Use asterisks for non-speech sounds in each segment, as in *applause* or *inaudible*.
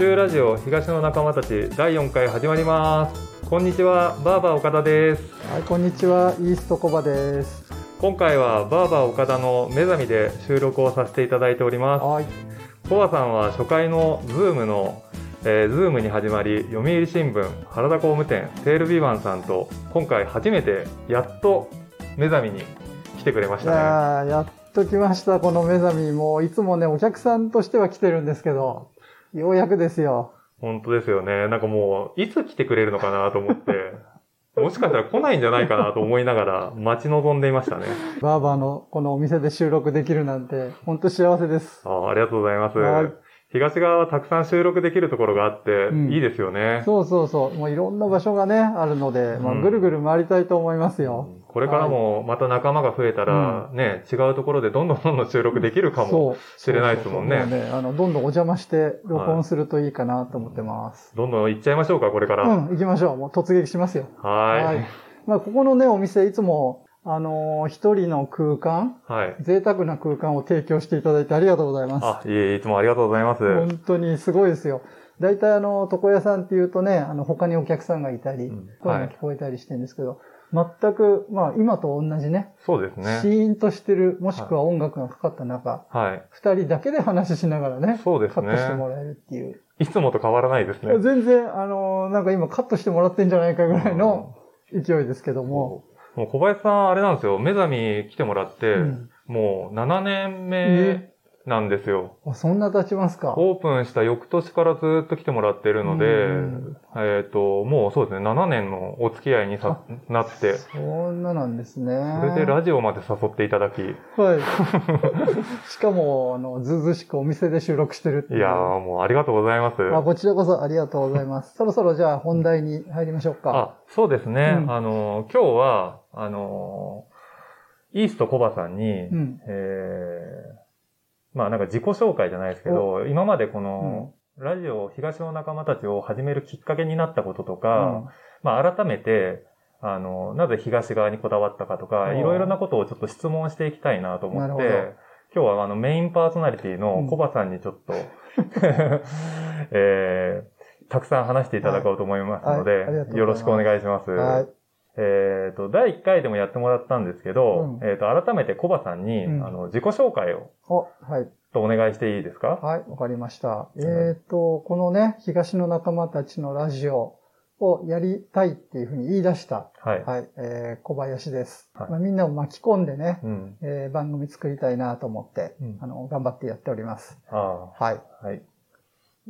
中ラジオ東の仲間たち第4回始まりますこんにちはバーバー岡田ですはい、こんにちは。イーストコバです。今回はバーバー岡田の目覚みで収録をさせていただいておりますはい。コバさんは初回のズームのえー、ズームに始まり読売新聞原田工務店セールビバンさんと今回初めてやっと目覚みに来てくれましいたねやっと来ました、この目覚み。もういつもね、お客さんとしては来てるんですけど、ようやくですよ。本当ですよね。なんかもういつ来てくれるのかなと思って。*laughs* もしかしたら来ないんじゃないかなと思いながら待ち望んでいましたね。バーバーのこのお店で収録できるなんて、ほんと幸せです。ああありがとうございます。はい東側はたくさん収録できるところがあって、うんいいですよねそうそうそう。もういろんな場所がね、あるので、まあ、うんぐるぐる回りたいと思いますよ。これからもまた仲間が増えたら、ね、違うところでどんどんどんどん収録できるかも。しれないですもんねそうね、あの、どんどんお邪魔して録音するといいかなと思ってます。どんどん行っちゃいましょうか、これから。うん、行きましょう。もう突撃しますよ。はーい。はいまあ、ここのね、お店、いつも、あのー一人の空間、はい。贅沢な空間を提供していただいてありがとうございます。あ、いえいつもありがとうございます。本当にすごいですよ。大体あの、床屋さんっていうとね、あの、他にお客さんがいたり、うん声が聞こえたりしてるんですけど、全く、まあ、今と同じね、そうですシね。ーンとしてる、もしくは音楽がかかった中、はい。二、人だけで話しながらね、そうですカットしてね。もらえるっていう。いつもと変わらないですね。全然、あのーなんか今カットしてもらってんじゃないかぐらいの勢いですけども、もう小林さん、あれなんですよ。目覚み来てもらって、うんもう7年目えなんですよ。あそんな経ちますか？オープンした翌年からずっと来てもらってるので、うんえっ、と、もうそうですね、7年のお付き合いにさなって、そんななんですね。それでラジオまで誘っていただき、いはい。*laughs* しかも、あの、ずうずうしくお店で収録してるっていう。やーもうありがとうございます。あこちらこそありがとうございます。そろそろじゃあ本題に入りましょうか。あ、そうですね。うんあの、今日は、あの、イーストコバさんに、うん。えーまあなんか自己紹介じゃないですけど、今までこの、ラジオ東の仲間たちを始めるきっかけになったこととか、まあ改めて、あの、なぜ東側にこだわったかとか、いろいろなことをちょっと質問していきたいなと思って今日はあのメインパーソナリティのコバさんにちょっと、*laughs* えーたくさん話していただこうと思いますので、はい。はい。よろしくお願いします。はい。えっ、と、第1回でもやってもらったんですけど、うんえっ、と、改めてコバさんに、うんあの、自己紹介を、お、はい。とお願いしていいですか？はい、わかりました。えっ、と、このね、東の仲間たちのラジオをやりたいっていうふうに言い出した、はい。はい、えー、小林です。はいまあ、みんなを巻き込んでね、うん。えー番組作りたいなと思って、うんあの、頑張ってやっております。あはい。あ、はい。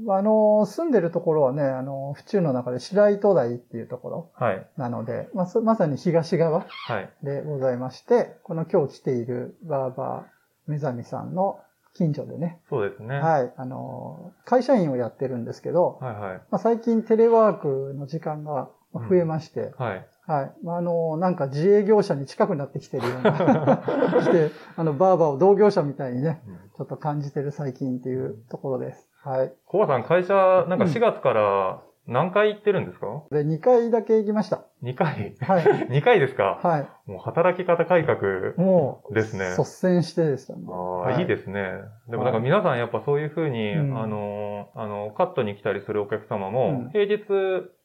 あの、住んでるところはね、あの、府中の中で白糸台っていうところはい。なので、まあ、そまさに東側はい。でございまして、この今日来ているバーバー目覚みさんの近所でね、そうですね。い。はい、あの、会社員をやってるんですけど、はいはい。まあ、最近テレワークの時間が増えまして、はい。はい。まあ、あの、なんか自営業者に近くなってきてるような、*laughs* 来て、あの、バーバーを同業者みたいにね、ちょっと感じてる最近っていうところです。はい。コバさん、会社、なんか4月から何回行ってるんですか、で、2回だけ行きました。?2 回？はい。*laughs* ?2 回ですか？はい。もう働き方改革もう、ですね。率先してでしたね。ああ、はいい、いですね。でもなんか皆さんやっぱそういうふうに、うんあの、あの、カットに来たりするお客様も、うん平日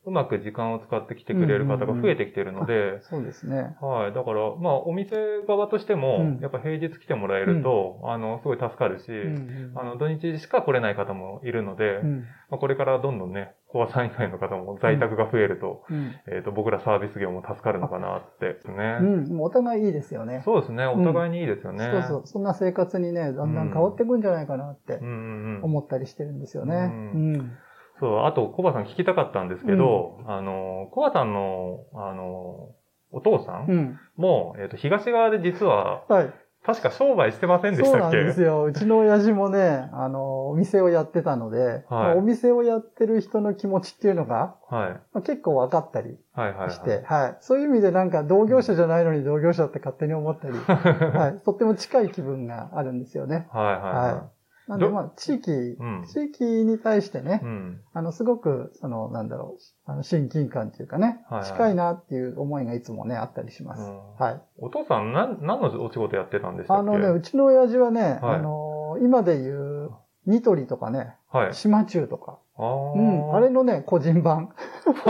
うまく時間を使って来てくれる方が増えてきてるので、そうですね。はい。だから、まあ、お店側としても、うんやっぱ平日来てもらえると、あの、すごい助かるし、うんあの、土日しか来れない方もいるので、うん。まあ、これからどんどんね、コアさん以外の方も在宅が増えると、うん。えっ、と、僕らサービス業も助かるのかなってね。うん。もうお互いいいですよね。そうですね。お互いにいいですよね。そうそう。そんな生活にね、だんだん変わっていくんじゃないかなってうんうんうん。思ったりしてるんですよね。ううん。そう、あと、コバさん聞きたかったんですけど、あの、コバさんの、あの、お父さんうん。も、えっ、と、東側で実は、はい。確か商売してませんでしそうなんたっけですよ。うちの親父もね、あの、お店をやってたので、まあお店をやってる人の気持ちっていうのが、はい。まあ、結構分かったりはいはいはい。して、はい。そういう意味でなんか同業者じゃないのに同業者って勝手に思ったり、*laughs* はい。とっても近い気分があるんですよね。はいはいはなんでどまあ地域、うん地域に対してねい。う、ん。あの、すごく、その、なんだろう、あの、親近感っていうかね、はいはい近いなっていう思いがいつもね、あったりします。うんはい。お父さん、なん、何のお仕事やってたんでしたっけ？あのね、うちの親父はね、はいあの、今で言う、ニトリとかね、はい。島中とか、ああ。うん。あれのね、個人版。*laughs*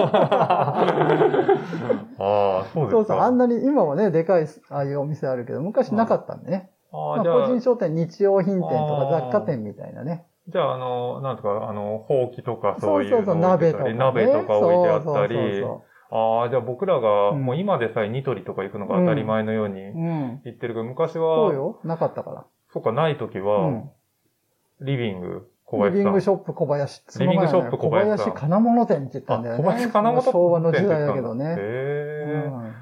ああ、そうですか。そうそう。あんなに、今はね、でかい、ああいうお店あるけど、昔なかったんでね。あまあ、あ、じゃあ個人、商店、日用品店とか雑貨店みたいなね。じゃあ、あの、なんとか、あの、ほうきとかそそうういうそうそう、の置い鍋とか、ね。鍋とか置いてあったそうり、そああ、じゃあ僕らが、うんもう今でさえニトリとか行くのが当たり前のようにうそう。うん。行ってるけど、昔そうは、よ。なかったから。そうか、ない時うはん、リビング、小リ林さん。ビングショップ小林。リビングショップ小林さん小林金物店って言ったんだよね。あ小林金物店昭和の時代だけどへね。え、うん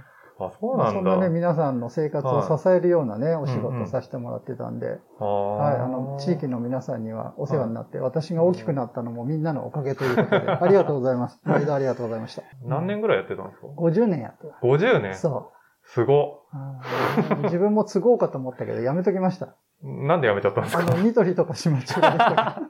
あ、そうまあなんだ。そんなね、皆さんの生活を支えるようなね、お仕うんうん事をさせてもらってたんで、あはい、あの、地域の皆さんにはお世話になって、私が大きくなったのもみんなのおかげということで、*laughs* ありがとうございます。毎度ありがとうございました。何年ぐらいやってたんですか ?50 年やってた。?50 年そすご。う。うん自分も継ごうかと思ったけど、やめときました。なんでやめちゃったんですか？あの、ニトリとかしまちがでした。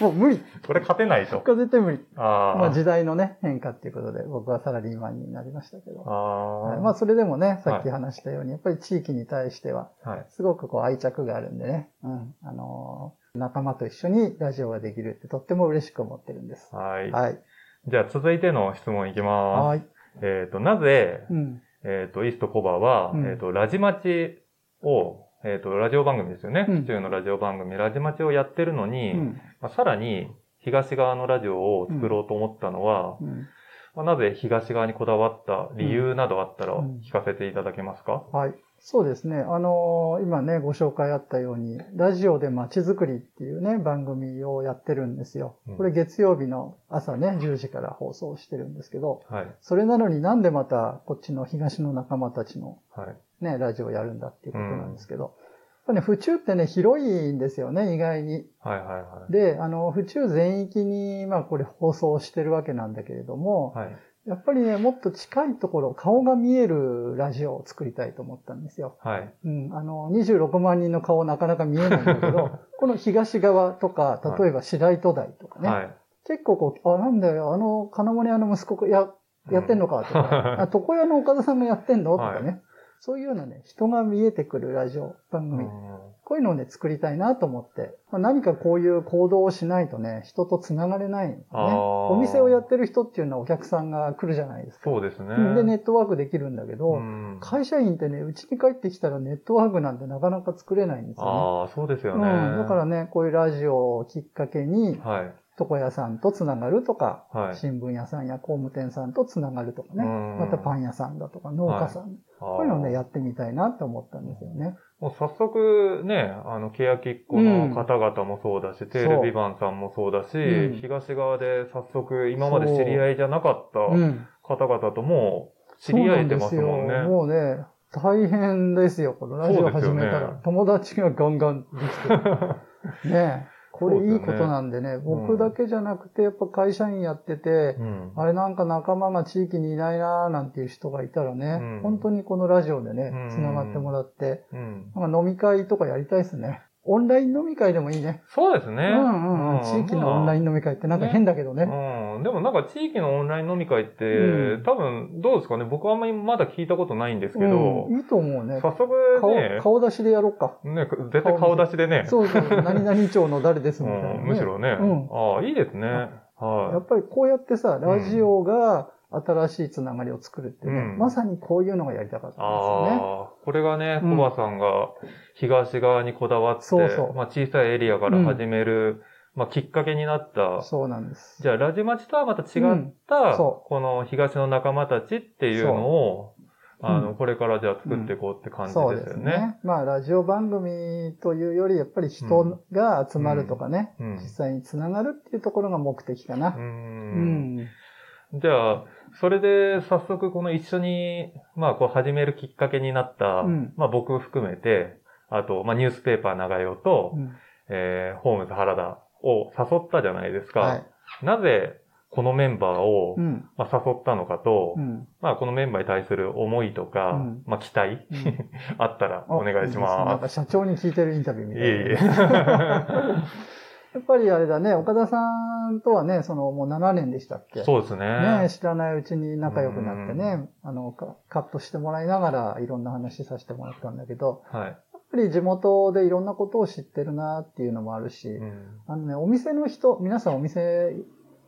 もう無理。これ勝てないと。これ絶対無理。あまあ時代のね、変化っていうことで、僕はサラリーマンになりましたけど。あ。はいまあそれでもね、さっき話したように、やっぱり地域に対しては、はい。すごくこう愛着があるんでね、うん、あのー仲間と一緒にラジオができるってとっても嬉しく思ってるんです。はい。はい。じゃあ続いての質問いきます。はい。えっ、と、なぜ、うん。えっ、と、イーストコバは、うんえっ、と、ラジマチを、えっ、と、ラジオ番組ですよね。うん府中のラジオ番組、ラジマチをやってるのに、うん。まあ、さらに、東側のラジオを作ろうと思ったのは、うん。まあ、なぜ東側にこだわった理由などあったらうん聞かせていただけますか、はい。そうですね。あのー今ね、ご紹介あったように、ラジオで街づくりっていうね、番組をやってるんですようん。これ月曜日の朝ね、10時から放送してるんですけど、はい。それなのになんでまたこっちの東の仲間たちのはい。ね、ラジオをやるんだっていうことなんですけど、やっぱね、府中ってね、広いんですよね、意外に。はいはいはい。で、あの、府中全域に、まあこれ放送してるわけなんだけれども、はい。やっぱりね、もっと近いところ、顔が見えるラジオを作りたいと思ったんですよ。はい。うん、あの、26万人の顔なかなか見えないんだけど、*laughs* この東側とか、例えば白糸台とかね、はい。結構こう、あ、なんだよ、あの、金物屋の息子や、やってんのかとか、*laughs* あ床屋の岡田さんがやってんのとかね、はいそういうようなね、人が見えてくるラジオ番組、うんこういうのをね、作りたいなと思って、まあ、何かこういう行動をしないとね、人と繋がれないんですね。お店をやってる人っていうのはお客さんが来るじゃないですか。そうですね。うんで、ネットワークできるんだけど、うん会社員ってね、うちに帰ってきたらネットワークなんてなかなか作れないんですよね。ああ、そうですようん、ね。だからね、こういうラジオをきっかけに、はい。床屋さんとつながるとか、はい。新聞屋さんや工務店さんとつながるとかね、うんまたパン屋さんだとか農家さん、ここういうのをね、やってみたいなって思ったんですよね。もう早速ね、あの、欅っ子の方々もそうだし、テールビバンさんもそうだし、うん東側で早速今まで知り合いじゃなかったうん。方々とも知り合えてますもんね。そうなんですよもうね、大変ですよ、このラジオ始めたら。ね友達がガンガンできてる。*laughs* ねえこれいいことなんでね、僕だけじゃなくて、やっぱ会社員やってて、うんあれなんか仲間が地域にいないなーなんていう人がいたらね、うん本当にこのラジオでねうん、繋がってもらって、うんなんか飲み会とかやりたいですね。オンライン飲み会でもいいね。そうですね。うんうん。地域のオンライン飲み会ってなんか変だけどね。うん。でもなんか地域のオンライン飲み会って、うん。多分どうですかね？僕はあんまりまだ聞いたことないんですけど、うん、いいと思うね。早速顔ね、顔出しでやろうか。ね、絶対顔出しでね、そうそう、何々町の誰ですみたいな、ね。うんむしろね、うん。ああ、いいですね。やはっぱりこうやってさ、ラジオが新しいつながりを作るってね、うん。まさにこういうのがやりたかっい。たんですよね。ああ、これがね、うんコバさんが東側にこだわって、そうそう。まあ、小さいエリアから始める、まあ、きっかけになった、そうなんです。じゃあ、ラジマチとはまた違うんった、そこの東の仲間たちっていうのを、あの、うんこれからじゃあ作っていこうって感じそうでよね。ですすね。まあ、ラジオ番組というより、やっぱり人が集まるとかね、うん実際につながるっていうところが目的かなう。。うんん。じゃあ、それで早速この一緒に、まあこう始めるきっかけになった、うんまあ僕含めて、あと、まあニュースペーパー長代と、うんえーホームズ原田を誘ったじゃないですか。はい。なぜこのメンバーを、うん。まあ、誘ったのかと、うん。まあこのメンバーに対する思いとか、うんまあ期待、うん *laughs* あったらお願いしあですねなんまか社長に聞いてるインタビューみす。たいな。いえいえ。*laughs* やっぱりあれだね、岡田さんとはね、そのもう7年でしたっけ？そうですね。ね知らないうちに仲良くなってね、あの、カカットしてもらいながらいろんな話させてもらったんだけど、はい。やっぱり地元でいろんなことを知ってるなっていうのもあるし、あのね、お店の人、皆さんお店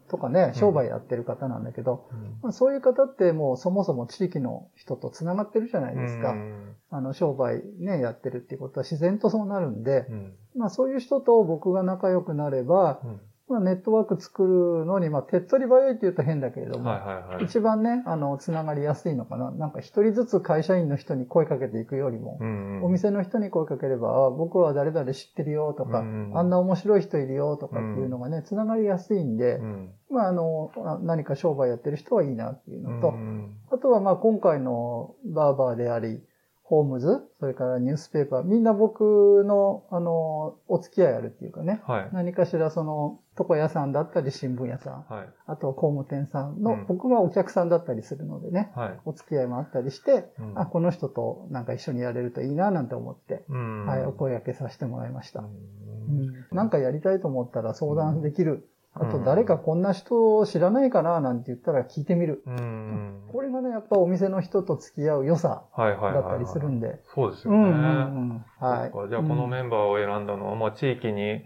とかね、商売やってる方なんだけど、まあ、そういう方ってもうそもそも地域の人と繋がってるじゃないですか。あの、商売ね、やってるっていうことは自然とそうなるんで、まあそういう人と僕が仲良くなれば、まあ、ネットワーク作るのに、まあ、手っ取り早いって言うと変だけれども、はいはいはい、一番ね、あの、つながりやすいのかな。なんか一人ずつ会社員の人に声かけていくよりも、うんうん、お店の人に声かければ、あ僕は誰々知ってるよとか、うんうん、あんな面白い人いるよとかっていうのがね、つながりやすいんで、うん、まあ、あの、何か商売やってる人はいいなっていうのと、うんうん、あとはまあ、今回のバーバーであり、ホームズ、それからニュースペーパー、みんな僕の、あの、お付き合いあるっていうかね、はい、何かしらその、床屋さんだったり新聞屋さん、はい、あとは工務店さんの、うん、僕はお客さんだったりするのでね、はい、お付き合いもあったりして、うん、あ、この人となんか一緒にやれるといいななんて思って、はい、お声掛けさせてもらいました。うん、なんかやりたいと思ったら相談できる。あと誰かこんな人知らないかななんて言ったら聞いてみる。これがね、やっぱお店の人と付き合う良さだったりするんで。そうですよね。はい。じゃあこのメンバーを選んだのは、まあ地域に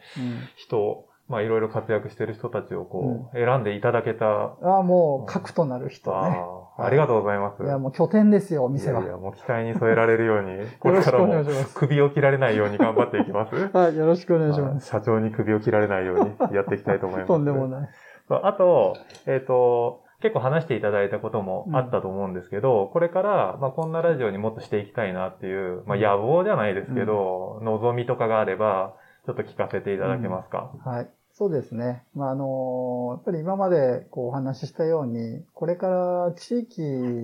人、まあいろいろ活躍してる人たちをこう、選んでいただけた。ああ、もう核となる人ね。ありがとうございます。いや、もう拠点ですよ、お店は。いや、もう期待に添えられるように、*laughs* これからも首を切られないように頑張っていきます。*laughs* はい、よろしくお願いします。社長に首を切られないようにやっていきたいと思います。とんでもない。あと、えっ、ー、と、結構話していただいたこともあったと思うんですけど、うん、これから、まあ、こんなラジオにもっとしていきたいなっていう、まあ、野望じゃないですけど、うん、望みとかがあれば、ちょっと聞かせていただけますか、うん、はい。そうですね。まあ、あの、やっぱり今までこうお話ししたように、これから地域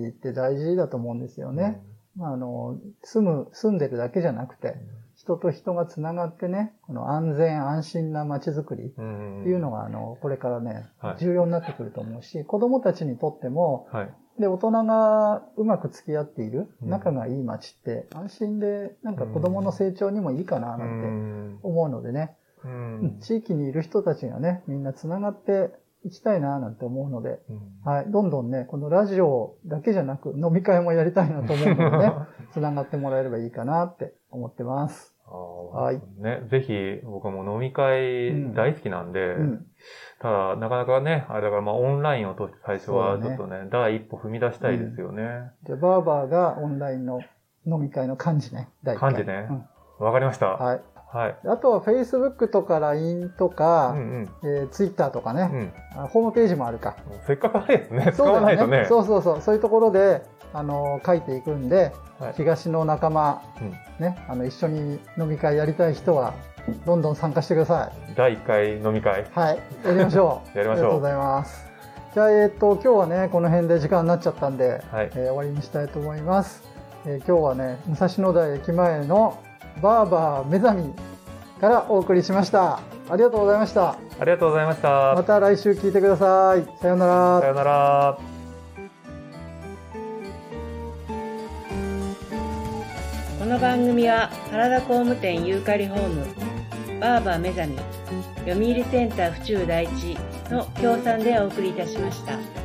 って大事だと思うんですよね。うん、まあ、あの、住む、住んでるだけじゃなくて、人と人がつながってね、この安全安心な街づくりっていうのが、あの、これからね、重要になってくると思うし、子供たちにとっても、はい、で、大人がうまく付き合っている、仲がいい街って、安心で、なんか子供の成長にもいいかな、なんて思うのでね、うん、地域にいる人たちがね、みんな繋がっていきたいななんて思うので、うん、はい、どんどんね、このラジオだけじゃなく飲み会もやりたいなと思うのでね、*laughs* 繋がってもらえればいいかなって思ってます。はい。ね、ぜひ、僕も飲み会大好きなんで、うん、ただ、なかなかね、あれだからまあオンラインを通して最初はちょっとね、ね第一歩踏み出したいですよね。じゃあ、バーバーがオンラインの飲み会の幹事ね、第一回。幹事ね。わ、かりました。はい。はい、あとは Facebook とか LINE とか、うんうんえー、Twitter とかね、うん、ホームページもあるか。せっかくあれですね。使わないとね。そうそうそう。そういうところで、あのー、書いていくんで、はい、東の仲間、うん、ね、あの、一緒に飲み会やりたい人は、どんどん参加してください。第1回飲み会。はい。やりましょう。*laughs* やりましょう。ありがとうございます。じゃあ、えっ、ー、と、今日はね、この辺で時間になっちゃったんで、はい、えー、終わりにしたいと思います。え今日はね、武蔵野台駅前のバーバー目覚みからお送りしました。ありがとうございました。ありがとうございました。また来週聞いてください。さようなら。さようなら。この番組は原田工務店ユーカリホームバーバー目覚み読売センター府中第一の協賛でお送りいたしました。